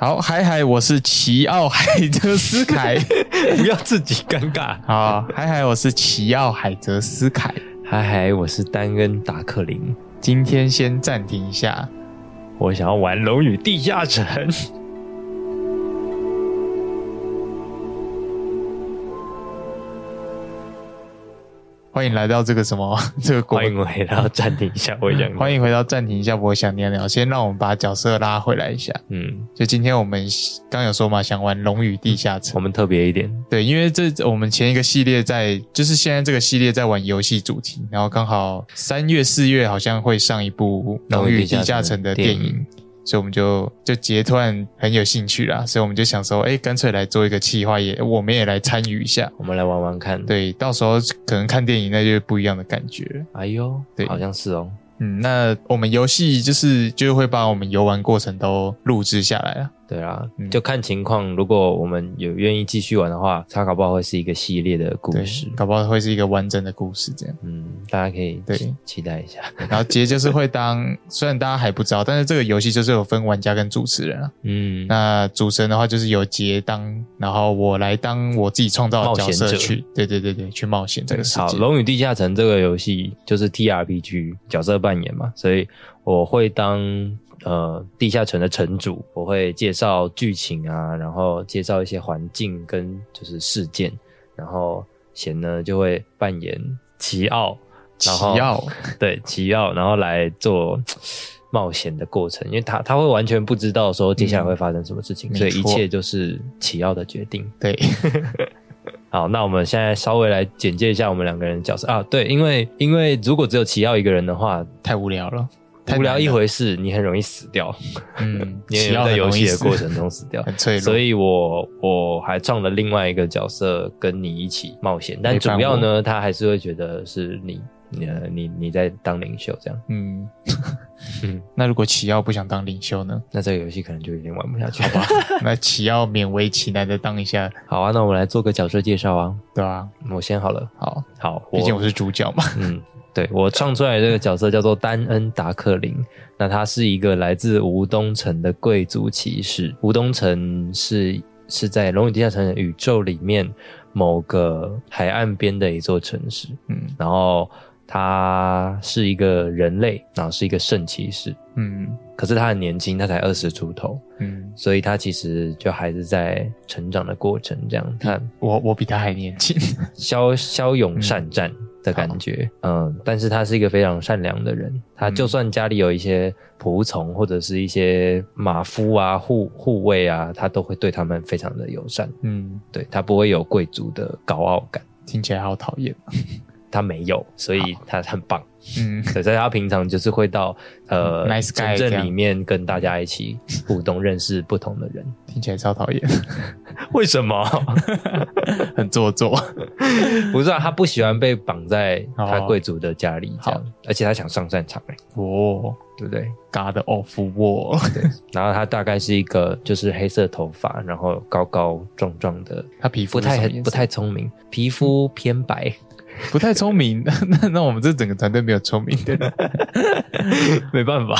好，海海，我是奇奥海泽斯凯。不要自己尴尬。啊！海海，我是奇奥海泽斯凯。海海，我是丹恩达克林。今天先暂停一下，我想要玩《龙与地下城》。欢迎来到这个什么 这个国欢迎回到暂停一下，我想 欢迎回到暂停一下，我想聊聊。先让我们把角色拉回来一下。嗯，就今天我们刚有说嘛，想玩《龙与地下城我》。们特别一点，对，因为这我们前一个系列在，就是现在这个系列在玩游戏主题，然后刚好三月四月好像会上一部《龙与地下城》的电影，所以我们就就截突然很有兴趣啦，所以我们就想说，哎，干脆来做一个企划，也我们也来参与一下。我们来玩玩看。，对，到时候可能看电影那就是不一样的感觉。哎呦，对好像是哦。嗯，那我们游戏就是就会把我们游玩过程都录制下来啊。对啊嗯，就看情况。如果我们有愿意继续玩的话，它搞不好会是一个系列的故事，。搞不好会是一个完整的故事这样。嗯，大家可以对期期待一下。然后杰就是会当，虽然大家还不知道，但是这个游戏就是有分玩家跟主持人啊。嗯，那主持人的话就是由杰当，然后我来当我自己创造的角色去，对对对对，去冒险这个世好，界《。龙与地下城》这个游戏就是 T R P G 角色扮演嘛，所以我会当呃地下城的城主，我会介绍剧情啊，然后介绍一些环境跟就是事件，然后贤呢就会扮演奇奥，然后奇奥，对奇奥，然后来做。冒险的过程，因为他他会完全不知道说接下来会发生什么事情，嗯所以一切就是奇奥的决定。对，好，那我们现在稍微来简介一下我们两个人的角色啊。对，因为因为如果只有奇奥一个人的话，太无聊了，太无聊一。回事，你很容易死掉，嗯，你也在游戏的过程中死掉。很脆弱，所以我我还创了另外一个角色跟你一起冒险，但主要呢，他还是会觉得是你，你呃你你在当领袖这样。嗯嗯，那如果奇奥不想当领袖呢？那这个游戏可能就有点玩不下去。好吧，那奇奥勉为其难的当一下，好啊，那我们来做个角色介绍啊。对啊、我先好了。好，好，毕竟我是主角嘛。嗯，对我创出来的这个角色叫做丹恩达克林。那他是一个来自吴东城的贵族骑士。吴东城是是在《龙与地下城》的宇宙里面某个海岸边的一座城市。嗯然后他是一个人类，然后是一个圣骑士。嗯可是他很年轻，他才二十出头，嗯，所以他其实就还是在成长的过程。这样，他我我比他还年轻。骁骁勇善战的感觉，嗯但是他是一个非常善良的人。他就算家里有一些仆从或者是一些马夫啊、护护卫啊，他都会对他们非常的友善。嗯，对他不会有贵族的高傲感，听起来好讨厌。他没有，所以他很棒。嗯，对，所以他平常就是会到呃 Nice guy 城镇里面跟大家一起互动，认识不同的人。听起来超讨厌，为什么？很做作。不是啊，他不喜欢被绑在他哦贵族的家里这样，而且他想上战场、欸，哦对不对？，God of War。然后他大概是一个就是黑色头发，然后高高壮壮的，他皮肤不太是什么颜色不太聪明，皮肤偏白，不太聪明。那那我们这整个团队没有聪明的人。没办法，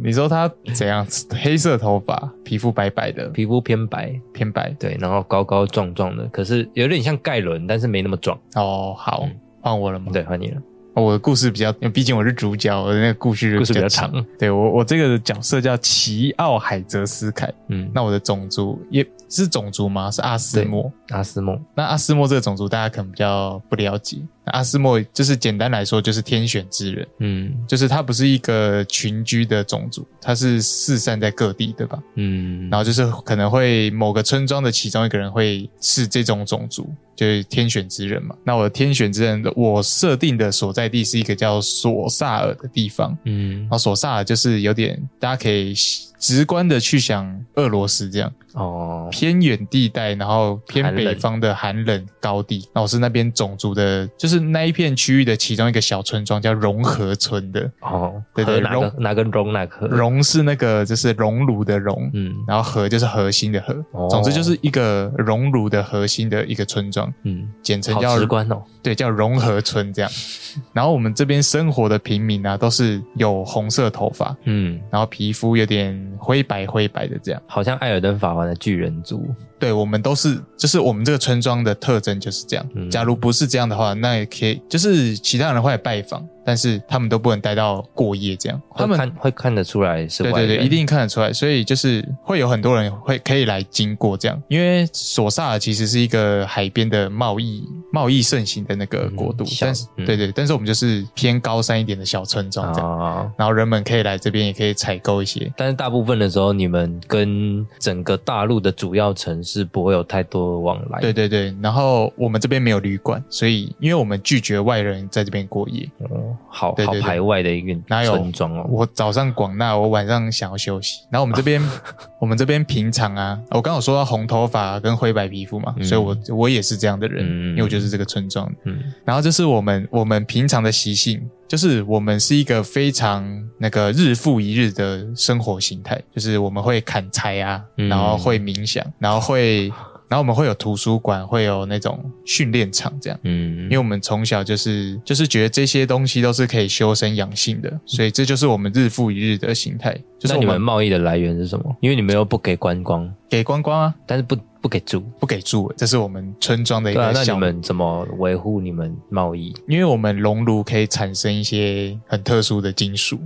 你说他怎样？黑色头发，皮肤白白的，皮肤偏白，偏白。对，然后高高壮壮的，可是有点像盖伦，但是没那么壮。哦，好嗯，换我了吗？对，换你了，哦我的故事比较，因为毕竟我是主角，我的那个故事故事比较长。对我，我这个角色叫奇奥海泽斯凯。嗯，那我的种族也是种族吗？是阿斯莫。阿斯莫，那阿斯莫这个种族大家可能比较不了解。那阿斯莫就是简单来说就是天选之人，嗯就是他不是一个群居的种族，他是四散在各地，对吧？嗯，然后就是可能会某个村庄的其中一个人会是这种种族，就是天选之人嘛。那我的天选之人，我设定的所在地是一个叫索萨尔的地方。嗯然后索萨尔就是有点，大家可以直观的去想俄罗斯这样。哦，偏远地带，然后偏北方的寒冷高地。那我是那边种族的，就是那一片区域的其中一个小村庄，叫融合村的。哦，对对融哪个？融哪个？融哪个？熔是那个就是熔炉的熔，嗯。然后核就是核心的核，哦。总之就是一个熔炉的核心的一个村庄，嗯，简称叫直观哦。对叫融合村这样。然后我们这边生活的平民啊，都是有红色头发，嗯。然后皮肤有点灰白灰白的这样。好像艾尔登法环的巨人族，对，我们都是，就是我们这个村庄的特征就是这样。嗯假如不是这样的话，那也可以，就是其他人会来拜访，但是他们都不能待到过夜这样。他们会看会看得出来是对对对，一定看得出来，所以就是会有很多人会可以来经过这样，因为索萨尔其实是一个海边的贸易贸易盛行的那个国度，嗯但是、嗯对对，但是我们就是偏高山一点的小村庄这样，哦。然后人们可以来这边，也可以采购一些。但是大部分的时候，你们跟整个大陆的主要城市不会有太多往来。对对对，然后我们这边没有旅馆，所以因为我们拒绝外人在这边过夜。哦，好对对对好排外的一个哪有村庄哦。我早上广纳，我晚上想要休息。然后我们这边，我们这边平常啊，我刚刚有说到红头发跟灰白皮肤嘛，嗯所以我我也是这样的人，嗯因为我就是这个村庄的。嗯然后这是我们我们平常的习性，就是我们是一个非常那个日复一日的生活形态，就是我们会砍柴啊，嗯然后会冥想，然后会。然后我们会有图书馆，会有那种训练场这样，嗯因为我们从小就是就是觉得这些东西都是可以修身养性的，所以这就是我们日复一日的形态。就是那你们贸易的来源是什么？因为你们又不给观光，给观光啊，但是不不给住。不给住，这是我们村庄的一对啊，那你。们怎么维护你们贸易？因为我们熔炉可以产生一些很特殊的金属，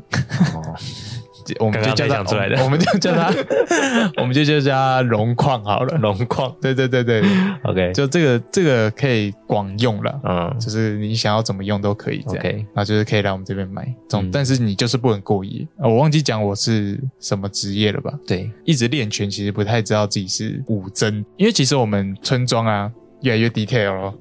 哦，我们就叫它刚刚才想出来的我们就叫他，我们就叫他 龙矿好了。龙矿。对对对对，OK，就这个这个可以广用了。嗯就是你想要怎么用都可以这样 OK 然后就是可以来我们这边买，总、嗯但是你就是不能过夜、呃我忘记讲我是什么职业了吧？对，一直练拳，其实不太知道自己是武僧，因为其实我们村庄啊越来越 detail 了，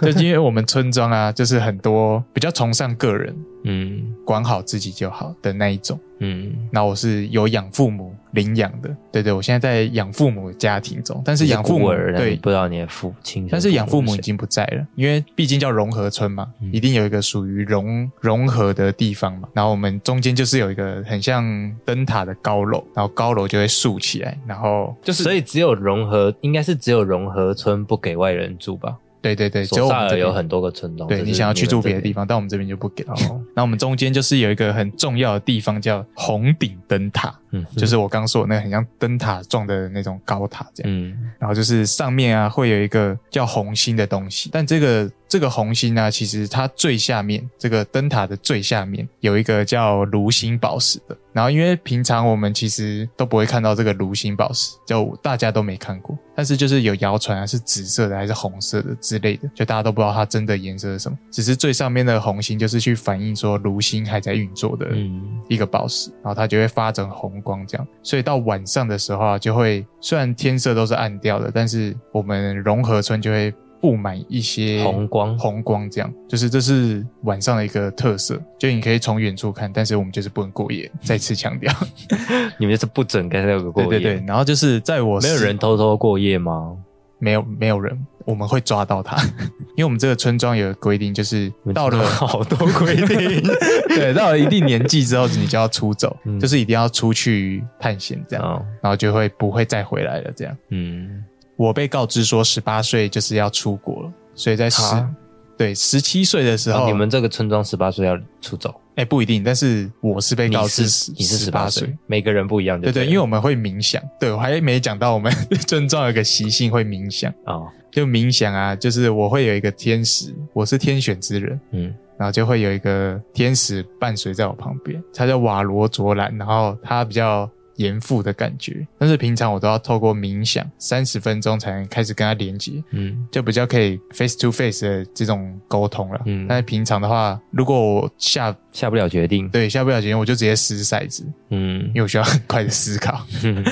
就因为我们村庄啊，就是很多比较崇尚个人，嗯。管好自己就好的那一种。嗯。那我是有养父母领养的，对对，我现在在养父母的家庭中，但是养父母儿，对。不知道你的父亲，但是养父母已经不在了，因为毕竟叫融合村嘛，嗯。一定有一个属于融融合的地方嘛。然后我们中间就是有一个很像灯塔的高楼，然后高楼就会竖起来，然后就是所以只有融合，应该是只有融合村不给外人住吧？对对对，只有索萨我们这边尔有很多个村庄，对你想要去住别的地方方，但我们这边就不给。哦，那我们中间就是有一个很重要的地方叫红顶灯塔，嗯，就是我刚说的那个很像灯塔状的那种高塔这样。嗯然后就是上面啊会有一个叫红心的东西，但这个这个红心呢、其实它最下面这个灯塔的最下面有一个叫炉心宝石的。然后因为平常我们其实都不会看到这个炉心宝石，就大家都没看过，但是就是有谣传啊是紫色的还是红色的之类的，就大家都不知道它真的颜色是什么。只是最上面的红心就是去反映说炉心还在运作的嗯一个宝石，然后它就会发成红光，这样。所以到晚上的时候啊，就会虽然天色都是暗掉的，但是我们融合村就会布满一些红光红光，这样就是这是晚上的一个特色，就你可以从远处看，但是我们就是不能过夜。再次强调，你们就是不准跟那个过夜，对对对。然后就是在我没有人偷偷过夜吗？没有没有人，我们会抓到他，因为我们这个村庄有规定，就是到了好多规定，对到了一定年纪之后，你就要出走，嗯。就是一定要出去探险这样。哦。然后就会不会再回来了。这样，嗯，我被告知说十八岁就是要出国了，所以在十啊对十七岁的时候，你们这个村庄十八岁要出走，哎不一定，但是我是被告知是你是十十八岁岁。，每个人不一样對对，对对，因为我们会冥想，对我还没讲到我们 村庄有个习性会冥想，哦，就冥想啊，就是我会有一个天使，我是天选之人，嗯。然后就会有一个天使伴随在我旁边，他叫瓦罗卓兰，然后他比较严父的感觉，但是平常我都要透过冥想三十分钟才能开始跟他连接，嗯就比较可以 face to face 的这种沟通了。嗯但是平常的话，如果我下下不了决定，对下不了决定，我就直接撕骰子，嗯因为我需要很快的思考，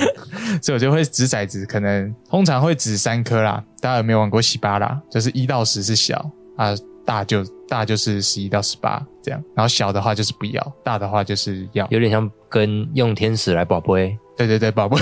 所以我就会掷骰子，可能通常会掷三颗啦。大家有没有玩过洗巴啦？就是一到十是小啊，大就大就是十一到十八这样，然后小的话就是不要，大的话就是要。有点像跟用天使来宝贝，对对对，宝贝，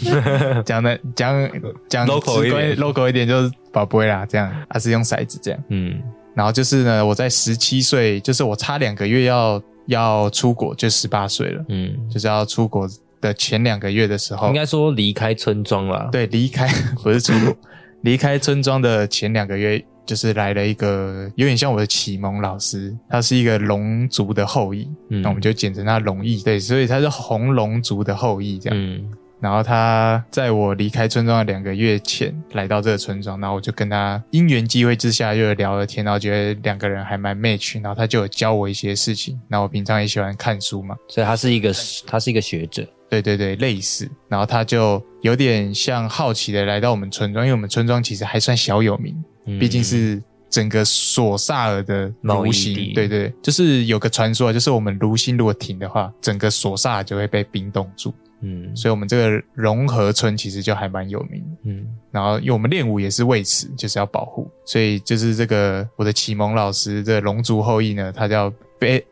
讲的讲讲 Local 一点。local 一点就是宝贝啦，这样。还是用骰子这样。嗯。然后就是呢，我在十七岁，就是我差两个月要要出国，就十八岁了，嗯，就是要出国的前两个月的时候。应，该说离开村庄了，，对离开 不是出国，离开村庄的前两个月，就是来了一个有点像我的启蒙老师，他是一个龙族的后裔，嗯那我们就简称他龙裔。对，所以他是红龙族的后裔这样。嗯然后他在我离开村庄的两个月前来到这个村庄，然后我就跟他因缘际会之下就聊了天，然后觉得两个人还蛮 match，然后他就有教我一些事情。然后我平常也喜欢看书嘛，所以他是一个他是一个学者，对对对，类似。然后他就有点像好奇的来到我们村庄，因为我们村庄其实还算小有名，嗯毕竟是整个索萨尔的贸易卢星，对对，就是有个传说，就是我们卢星如果停的话，整个索萨尔就会被冰冻住，嗯。所以我们这个融合村其实就还蛮有名。的。嗯。然后因为我们练武也是为此，就是要保护，所以就是这个我的启蒙老师，这个龙族后裔呢，他叫贝，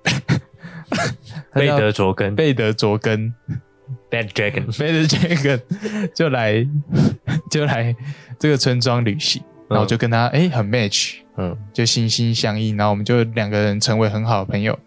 贝德卓根。贝德卓根，Bad Dragon，Bad Dragon 就来 就来这个村庄旅行，然后就跟他哎、很 match，嗯就心心相印，然后我们就两个人成为很好的朋友。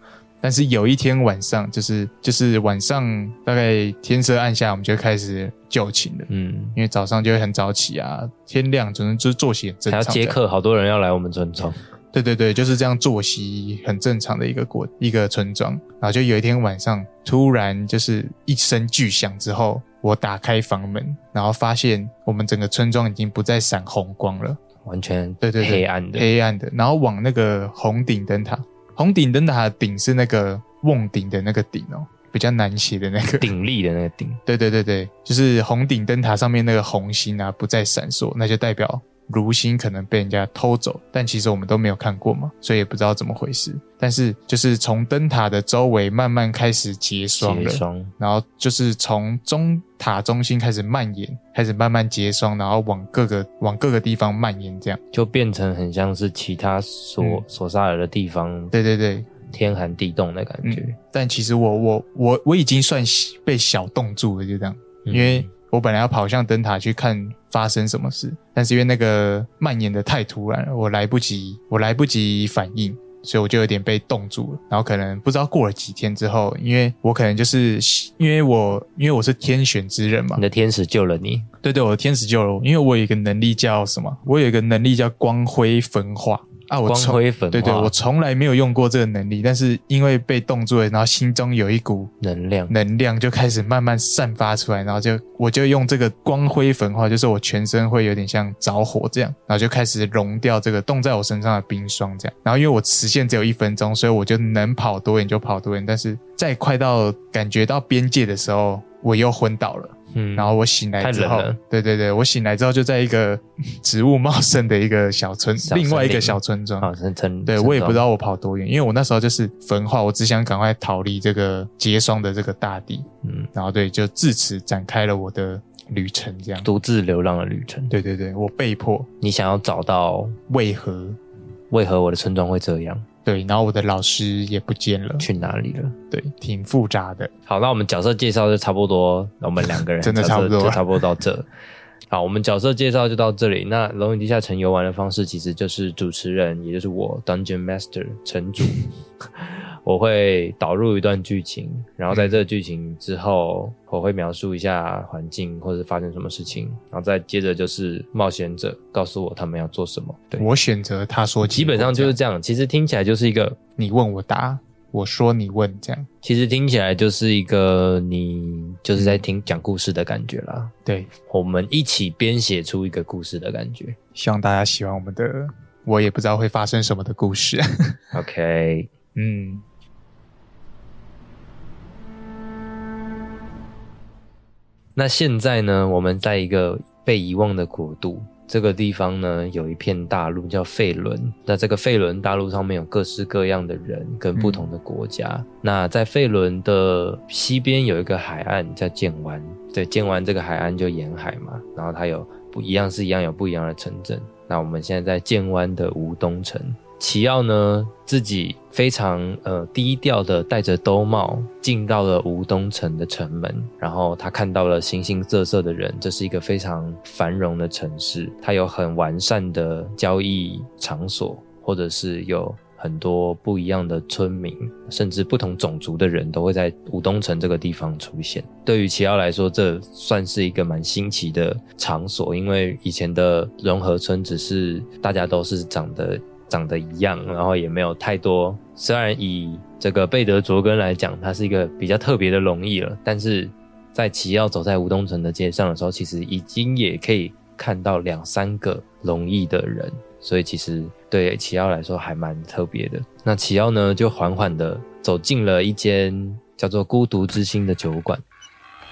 但是有一天晚上，就是就是晚上大概天色暗下，我们就开始就寝了。嗯，因为早上就会很早起啊，天亮总之就是作息很正常。还要接，客，好多人要来我们村庄，对对对，就是这样作息很正常的一个国一个村庄。然后就有一天晚上，突然就是一声巨响之后，我打开房门，然后发现我们整个村庄已经不再闪红光了，完全对对对，黑暗的，黑暗的，然后往那个红顶灯塔，红顶灯塔的顶是那个瓮顶的那个顶哦，比较难写的那个。鼎立的那个顶，对对对对，就是红顶灯塔上面那个红星啊不再闪烁，那就代表炉心可能被人家偷走，但其实我们都没有看过嘛，所以也不知道怎么回事。但是就是从灯塔的周围慢慢开始结霜了，结霜，然后就是从中塔中心开始蔓延，开始慢慢结霜，然后往各个往各个地方蔓延，这样。就变成很像是其他索嗯索萨尔的地方，对对对，天寒地冻的感觉嗯，，但其实我我我我已经算被小冻住了，就这样。嗯因为我本来要跑向灯塔去看发生什么事，但是因为那个蔓延的太突然了，我来不及，我来不及反应，所以我就有点被冻住了。然后可能不知道过了几天之后，因为我可能就是因为我因为我是天选之人嘛你，的天使救了你，对对，我的天使救了我，因为我有一个能力叫什么？我有一个能力叫光辉分化啊，我光从辉粉对对，我从来没有用过这个能力，但是因为被冻住了，然后心中有一股能量，能量就开始慢慢散发出来，然后就我就用这个光辉粉化，就是我全身会有点像着火这样，然后就开始融掉这个冻在我身上的冰霜这样。然后因为我时限只有一分钟，所以我就能跑多远就跑多远，但是在快到感觉到边界的时候，我又昏倒了。嗯，然后我醒来之后对对对，我醒来之后就在一个 植物茂盛的一个小村，小另外一个小村庄。啊，村村，对我也不知道我跑多远，因为我那时候就是焚化，我只想赶快逃离这个结霜的这个大地，嗯，然后对，就自此展开了我的旅程。这样，独自流浪的旅程。对对对，我被迫你想要找到为何为何我的村庄会这样，对，然后我的老师也不见了，去哪里了？对，挺复杂的。好，那我们角色介绍就差不多，我们两个人 真的差不多就差不多到这。好，我们角色介绍就到这里。那《龙与地下城》游玩的方式其实就是主持人，也就是我 Dungeon Master 城主，我会导入一段剧情，然后在这个剧情之后，我会描述一下环境或者发生什么事情，然后再接着就是冒险者告诉我他们要做什么。对，我选择他说基本上就是这样这样。其实听起来就是一个你问我答，我说你问，这样其实听起来就是一个你就是在听讲故事的感觉啦。对。我们一起编写出一个故事的感觉。希望大家喜欢我们的，我也不知道会发生什么的故事。OK，嗯，那现在呢，我们在一个被遗忘的国度，这个地方呢有一片大陆叫费伦。那这个费伦大陆上面有各式各样的人跟不同的国家。那在费伦的西边有一个海岸叫剑湾，对，剑湾这个海岸就沿海嘛，然后它有不一样是一样有不一样的城镇。那我们现在在剑湾的吴东城。奇奥呢，自己非常呃低调的戴着兜帽进到了吴东城的城门，然后他看到了形形色色的人，这是一个非常繁荣的城市，它有很完善的交易场所，或者是有很多不一样的村民，甚至不同种族的人都会在吴东城这个地方出现。对于齐奥来说，这算是一个蛮新奇的场所，因为以前的融合村只是大家都是长得长得一样，然后也没有太多。虽然以这个贝德卓根来讲，它是一个比较特别的龙翼了，但是在齐奥走在吴东城的街上的时候，其实已经也可以看到两三个龙翼的人。所以其实对齐奥来说还蛮特别的。那齐奥呢，就缓缓的走进了一间叫做“孤独之心”的酒馆。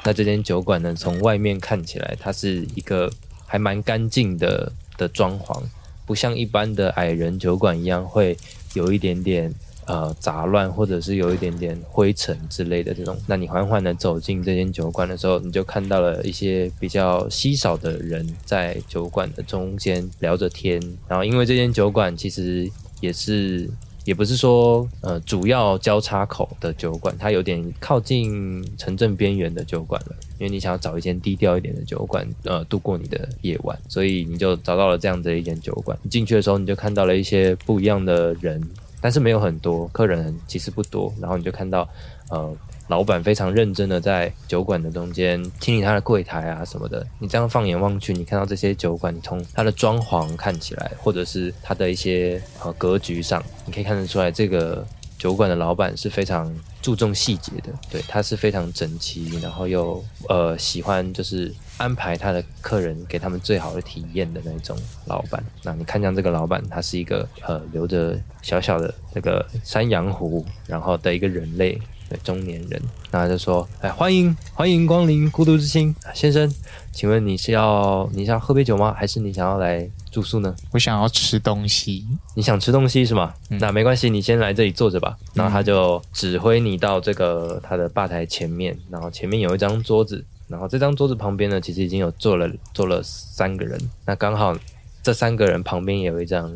那这间酒馆呢，从外面看起来，它是一个还蛮干净的的装潢，不像一般的矮人酒馆一样会有一点点。呃，杂乱或者是有一点点灰尘之类的这种，那你缓缓的走进这间酒馆的时候，你就看到了一些比较稀少的人在酒馆的中间聊着天。然后，因为这间酒馆其实也是，也不是说呃主要交叉口的酒馆，它有点靠近城镇边缘的酒馆了。因为你想要找一间低调一点的酒馆，呃，度过你的夜晚，所以你就找到了这样的一间酒馆。你进去的时候，你就看到了一些不一样的人。但是没有很多客人，其实不多。然后你就看到，呃，老板非常认真的在酒馆的中间清理他的柜台啊什么的。你这样放眼望去，你看到这些酒馆，从它的装潢看起来，或者是它的一些呃格局上，你可以看得出来这个。酒馆的老板是非常注重细节的，对，他是非常整齐，然后又呃喜欢就是安排他的客人给他们最好的体验的那种老板。那你看，像这个老板，他是一个呃留着小小的这个山羊胡，然后的一个人类。对中年人，那他就说：“哎，欢迎欢迎光临孤独之心先生，请问你是要你是要喝杯酒吗？还是你想要来住宿呢？我想要吃东西，你想吃东西是吗？那没关系，你先来这里坐着吧。然后他就指挥你到这个他的吧台前面，然后前面有一张桌子，然后这张桌子旁边呢，其实已经有坐了坐了三个人，那刚好这三个人旁边也有一张。”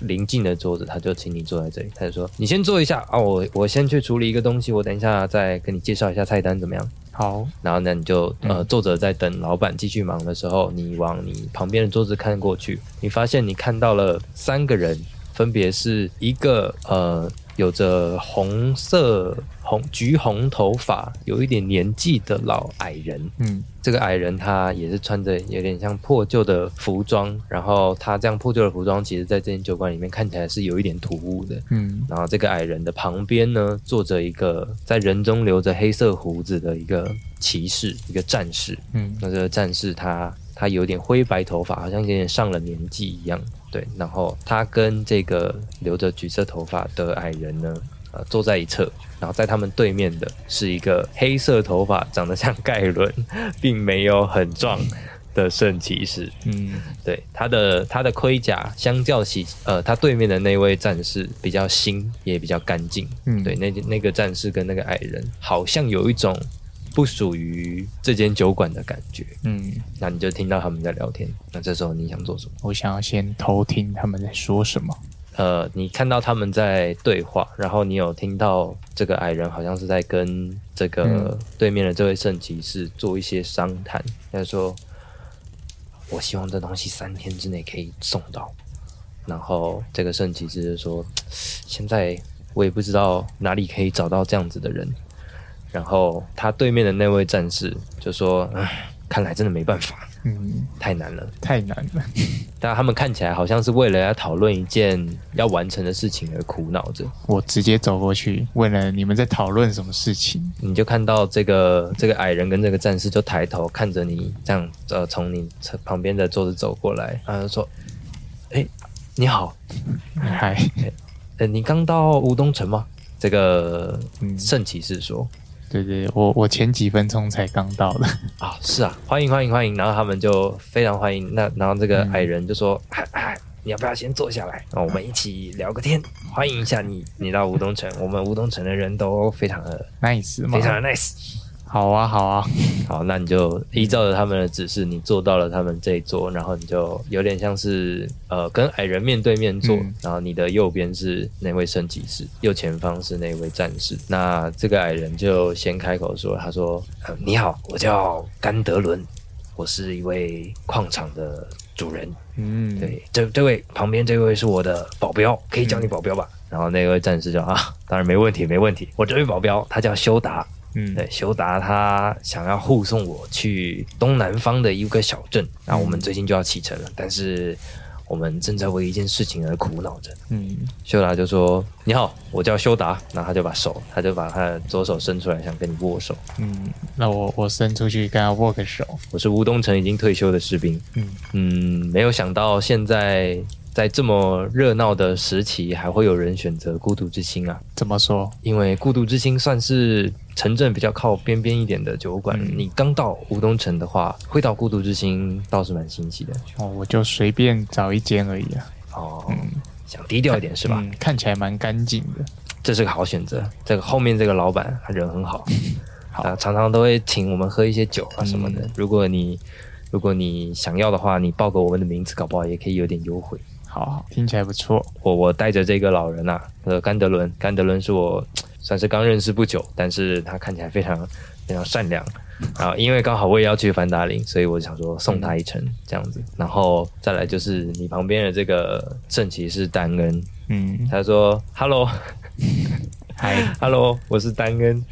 临近的桌子，他就请你坐在这里。他就说：“你先坐一下啊，我我先去处理一个东西，我等一下再跟你介绍一下菜单怎么样？”好，然后呢，你就呃坐着在等老板继续忙的时候，你往你旁边的桌子看过去，你发现你看到了三个人，分别是一个呃。有着红色、红橘红头发，有一点年纪的老矮人。嗯，这个矮人他也是穿着有点像破旧的服装，然后他这样破旧的服装，其实在这间酒馆里面看起来是有一点突兀的。嗯，然后这个矮人的旁边呢，坐着一个在人中留着黑色胡子的一个骑士，一个战士。嗯，那这个战士他他有点灰白头发，好像有点上了年纪一样。对，然后他跟这个留着橘色头发的矮人呢，呃，坐在一侧，然后在他们对面的是一个黑色头发、长得像盖伦，并没有很壮的圣骑士。嗯，对，他的他的盔甲相较起呃他对面的那位战士比较新，也比较干净。嗯，对，那那个战士跟那个矮人好像有一种。不属于这间酒馆的感觉，嗯，那你就听到他们在聊天。那这时候你想做什么？我想要先偷听他们在说什么。呃，你看到他们在对话，然后你有听到这个矮人好像是在跟这个对面的这位圣骑士做一些商谈。他说：“我希望这东西三天之内可以送到。”然后这个圣骑士就说：“现在我也不知道哪里可以找到这样子的人。”然后他对面的那位战士就说：“唉，看来真的没办法，嗯，太难了，太难了。”但他们看起来好像是为了要讨论一件要完成的事情而苦恼着。我直接走过去问了：“你们在讨论什么事情？”你就看到这个这个矮人跟这个战士就抬头看着你，这样呃从你旁边的桌子走过来，他就说：“哎，你好，嗨，呃，你刚到乌东城吗？”这个圣骑士说。对对，我我前几分钟才刚到的。啊，是啊，欢迎欢迎欢迎，然后他们就非常欢迎，那然后这个矮人就说，你要不要先坐下来，我们一起聊个天，欢迎一下你，你到吴东城，我们吴东城的人都非常的 nice，非常的 nice。好啊，好啊，好，那你就依照着他们的指示，你坐到了他们这一桌，然后你就有点像是呃跟矮人面对面坐，然后你的右边是那位升级士，右前方是那位战士。那这个矮人就先开口说：“他说，你好，我叫甘德伦，我是一位矿场的主人。嗯，对，这这位旁边这位是我的保镖，可以叫你保镖吧？然后那位战士就啊，当然没问题，没问题。我这位保镖他叫修达，嗯，对，修达他想要护送我去东南方的一个小镇，然后我们最近就要启程了，但是我们正在为一件事情而苦恼着。嗯，修达就说：“你好，我叫修达。”然后他就把手，他就把他的左手伸出来，想跟你握手。嗯，那我我伸出去跟他握个手。我是吴东城已经退休的士兵。嗯嗯，没有想到现在在这么热闹的时期，还会有人选择孤独之心啊！怎么说？因为孤独之心算是城镇比较靠边边一点的酒馆，嗯你刚到吴东城的话，会到孤独之心倒是蛮新奇的哦，我就随便找一间而已啊，哦。想低调一点是吧？嗯，看起来蛮干净的。这是个好选择。这个后面这个老板他人很好，好啊，常常都会请我们喝一些酒啊什么的。嗯如果你如果你想要的话，你报个我们的名字，搞不好也可以有点优惠。好好，听起来不错。我我带着这个老人啊，呃，甘德伦，甘德伦是我 算是刚认识不久，但是他看起来非常非常善良。然后因为刚好我也要去凡达林，所以我想说送他一程这样子。然后再来就是你旁边的这个圣骑士丹恩，嗯，他说：“Hello，嗨，Hello，我是丹恩。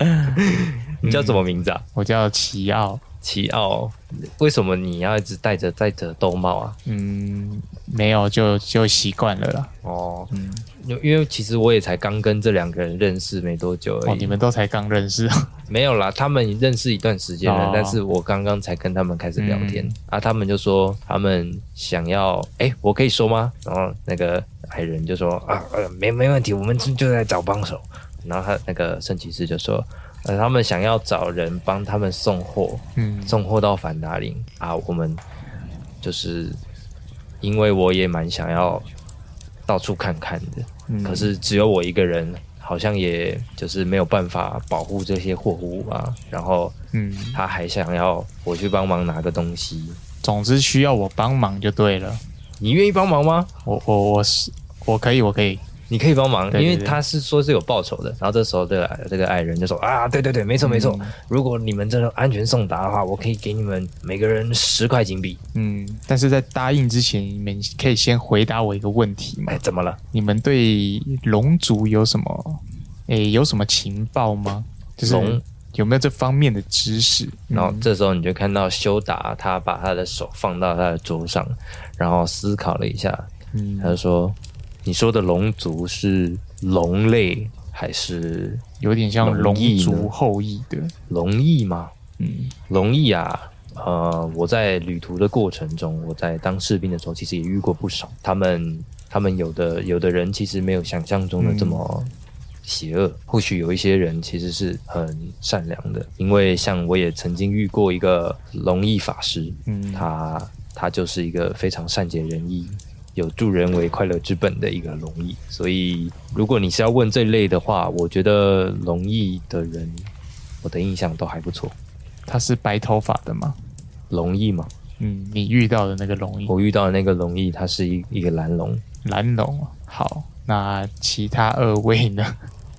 你叫什么名字啊？我叫齐奥。奇奥。为什么你要一直戴着戴着兜帽啊？嗯，没有，就就习惯了啦。哦，嗯，因因为其实我也才刚跟这两个人认识没多久而哦，已。你们都才刚认识。没有啦，他们认识一段时间了，哦但是我刚刚才跟他们开始聊天、嗯啊，他们就说他们想要，哎、我可以说吗？然后那个矮人就说啊，呃，没没问题，我们就就在找帮手。然后他那个圣骑士就说，呃，他们想要找人帮他们送货，嗯，送货到凡达林啊，我们就是因为我也蛮想要到处看看的，嗯可是只有我一个人，好像也就是没有办法保护这些货物啊。然后嗯，他还想要我去帮忙拿个东西，总之需要我帮忙就对了。你愿意帮忙吗？我我我是我可以，我可以。你可以帮忙，因为他是说是有报酬的。然后这时候这个这个爱人就说啊，对对对，没错没错，嗯如果你们真的安全送达的话，我可以给你们每个人十块金币。嗯，但是在答应之前，你们可以先回答我一个问题吗哎，？怎么了？你们对龙族有什么诶有什么情报吗？就是龙有没有这方面的知识？然后嗯这时候你就看到修达，他把他的手放到他的桌上，然后思考了一下，嗯他就说：“你说的龙族是龙类还是有点像龙族后裔的，龙裔吗？嗯龙裔啊，呃，我在旅途的过程中，我在当士兵的时候，其实也遇过不少。他们，他们有的有的人其实没有想象中的这么邪恶，或许有一些人其实是很善良的。因为像我也曾经遇过一个龙翼法师，嗯，他他就是一个非常善解人意、有助人为快乐之本的一个龙翼。所以，如果你是要问这类的话，我觉得龙翼的人，我的印象都还不错。他是白头发的吗？龙翼嘛，嗯，你遇到的那个龙裔我遇到的那个龙翼，它是一一个蓝龙。蓝龙啊。好，那其他二位呢？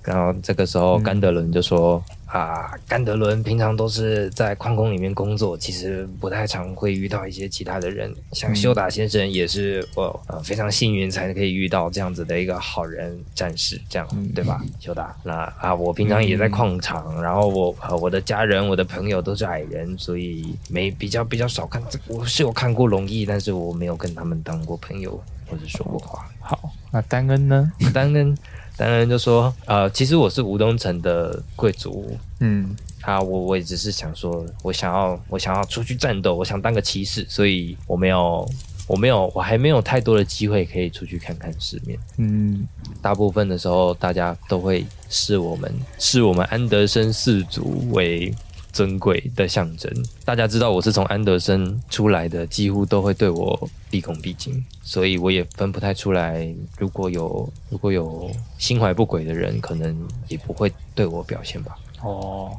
然后这个时候，嗯甘德伦就说：“啊，甘德伦平常都是在矿工里面工作，其实不太常会遇到一些其他的人。像嗯修达先生也是我呃非常幸运才可以遇到这样子的一个好人战士，这样、嗯对吧？修达，那啊，我平常也在矿场，然后我呃我的家人、我的朋友都是矮人，所以没比较比较少看。这我是有看过龙翼，但是我没有跟他们当过朋友或者说过话。好，那丹恩呢？丹恩，丹恩就说：“呃，其实我是吴东城的贵族嗯啊，我我也只是想说，我想要我想要出去战斗，我想当个骑士，所以我没有我没有我还没有太多的机会可以出去看看世面。嗯大部分的时候，大家都会视我们视我们安德森氏族为尊贵的象征。大家知道我是从安德森出来的，几乎都会对我毕恭毕敬，所以我也分不太出来。如果有如果有心怀不轨的人，可能也不会对我表现吧。哦，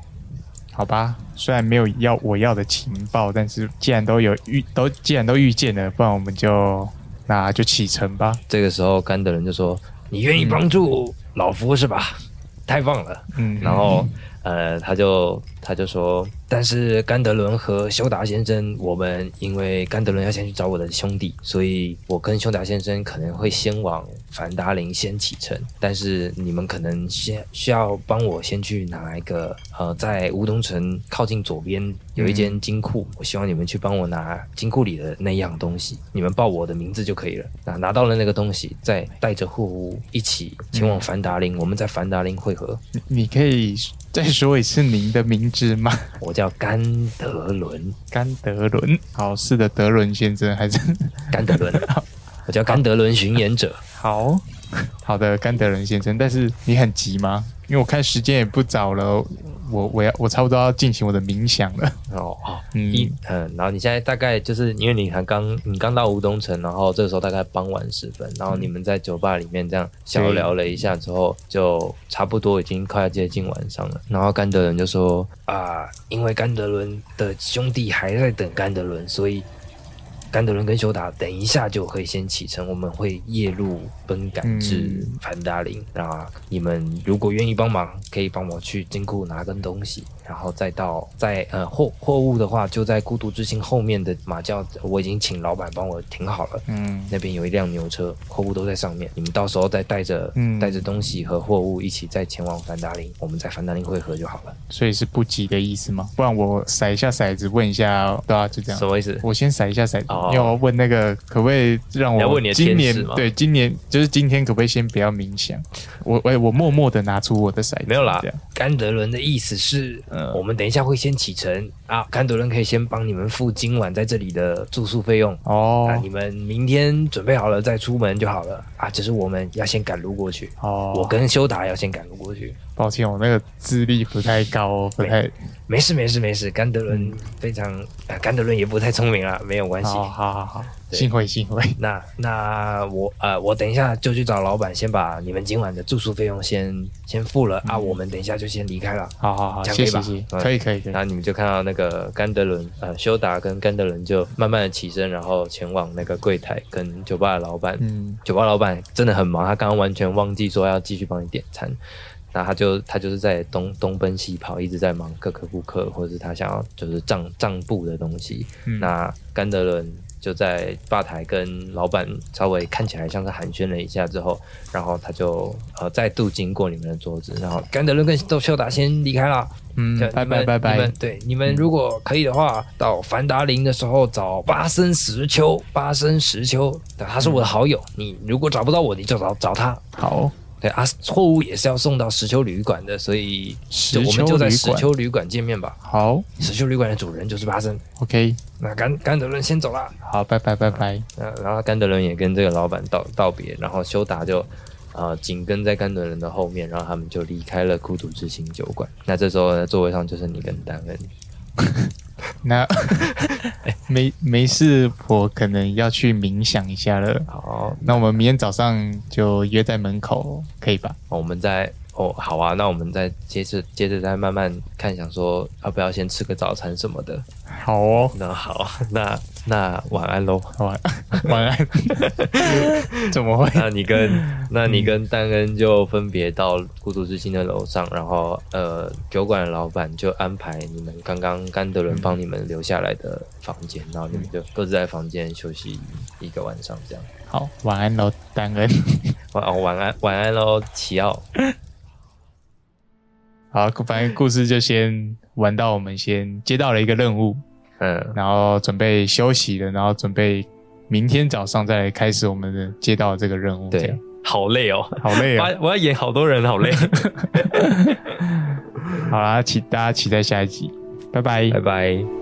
好吧，虽然没有要我要的情报，但是既然都有遇都既然都遇见了，不然我们就那就启程吧。这个时候，甘德人就说：“你愿意帮助老夫是吧？太棒了。”嗯，然后呃，他就他就说，但是甘德伦和修达先生，我们因为甘德伦要先去找我的兄弟，所以我跟修达先生可能会先往凡达林先启程。但是你们可能先需要帮我先去拿一个呃，在乌东城靠近左边有一间金库，我希望你们去帮我拿金库里的那样东西，你们报我的名字就可以了。那拿到了那个东西，再带着货物一起前往凡达林，我们在凡达林汇合。你可以 再说一次您的名字吗？我叫甘德伦，甘德伦。好，是的，德伦先生还是甘德伦。我叫甘德伦巡演者。好好的，甘德伦先生。但是你很急吗？因为我看时间也不早了，我我要我差不多要进行我的冥想了。哦哦，嗯一嗯，然后你现在大概就是因为你还刚你刚到吴东城，然后这个时候大概傍晚时分，然后你们在酒吧里面这样小聊了一下之后，就差不多已经快要接近晚上了。然后甘德伦就说啊，因为甘德伦的兄弟还在等甘德伦，所以。甘德伦跟修达等一下就可以先启程，我们会夜路奔赶至凡达林。那你们如果愿意帮忙，可以帮我去金库拿根东西，然后再到在呃货货物的话，就在孤独之心后面的马厩，我已经请老板帮我停好了。嗯，那边有一辆牛车，货物都在上面。你们到时候再带着、嗯带着东西和货物一起再前往凡达林，我们在凡达林汇合就好了。所以是不急的意思吗？不然我甩一下骰子问一下，对啊，就这样什。么意思？我先甩一下骰子，哦因为我要问那个可不可以让我今年对今年就是今天可不可以先不要冥想？我我我默默的拿出我的骰子，没有啦甘德伦的意思是，嗯。我们等一下会先启程。啊，甘德伦可以先帮你们付今晚在这里的住宿费用。哦。啊，你们明天准备好了再出门就好了。啊！只是我们要先赶路过去，哦，我跟修达要先赶路过去。抱歉，我那个资历不太高，不太没事没事没事，甘德伦非常，啊，甘德伦也不太聪明啦，没有关系。好好好幸会幸会。那那我呃，我等一下就去找老板，先把你们今晚的住宿费用先先付了、啊，我们等一下就先离开了。好好好，谢谢可以可以可以然。后你们就看到那个甘德伦，呃，修达跟甘德伦就慢慢的起身，然后前往那个柜台跟酒吧的老板。嗯，酒吧老板真的很忙，他刚刚完全忘记说要继续帮你点餐，那他就他就是在东东奔西跑，一直在忙各个顾客，或者是他想要就是账账簿的东西。嗯那甘德伦就在吧台跟老板稍微看起来像是寒暄了一下之后，然后他就呃再度经过你们的桌子，然后甘德伦跟窦秀达先离开了。嗯拜拜拜拜你们。对，你们如果可以的话，到凡达林的时候找巴森石丘，巴森石丘，他是我的好友。你如果找不到我，你就找找他。好，对啊，货物也是要送到石丘旅馆的，所以就我们就在。石丘旅馆见面吧。好石丘旅馆的主人就是巴森。，OK，那甘甘德伦先走了，好，拜拜拜拜。呃，然后甘德伦也跟这个老板道道别，然后修达就呃紧跟在甘德伦的后面，然后他们就离开了孤独之心酒馆。那这时候呢，座位上就是你跟丹恩。那 没没事，我可能要去冥想一下了。好，那我们明天早上就约在门口，可以吧？我们再哦，好啊，那我们再接着接着再慢慢看，想说要不要先吃个早餐什么的。好哦，那好，那那晚安喽。晚 晚安。怎么会？那你跟那你跟丹恩就分别到孤独之心的楼上，然后呃，酒馆的老板就安排你们刚刚甘德伦帮你们留下来的房间，然后你们就各自在房间休息一个晚上，这样。好，晚安喽，丹恩。晚 哦，晚安晚安喽，奇奥。好，反正 故事就先玩到我们先接到了一个任务，嗯，然后准备休息了，然后准备明天早上再来开始我们的接到的这个任务。对，好累哦，好累啊！我 要我要演好多人，好累。好啦，期大家期待下一集，拜拜拜拜。